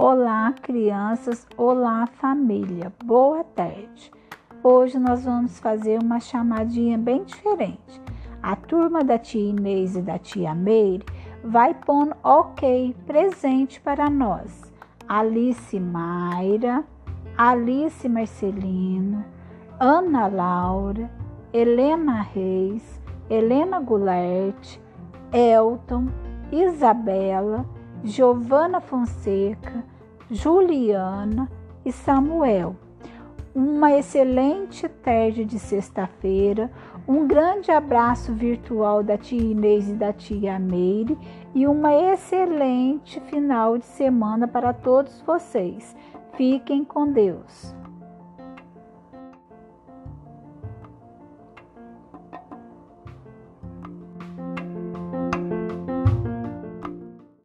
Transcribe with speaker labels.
Speaker 1: Olá, crianças. Olá, família. Boa tarde. Hoje nós vamos fazer uma chamadinha bem diferente. A turma da tia Inês e da tia Meire vai pondo ok presente para nós. Alice Mayra, Alice Marcelino, Ana Laura, Helena Reis, Helena Goulart, Elton, Isabela, Giovana Fonseca, Juliana e Samuel. Uma excelente tarde de sexta-feira, um grande abraço virtual da tia Inês e da tia Meire e uma excelente final de semana para todos vocês. Fiquem com Deus.